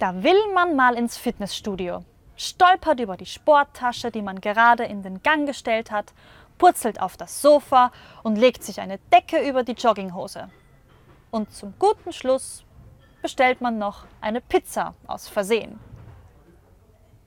Da will man mal ins Fitnessstudio, stolpert über die Sporttasche, die man gerade in den Gang gestellt hat, purzelt auf das Sofa und legt sich eine Decke über die Jogginghose. Und zum guten Schluss bestellt man noch eine Pizza aus Versehen.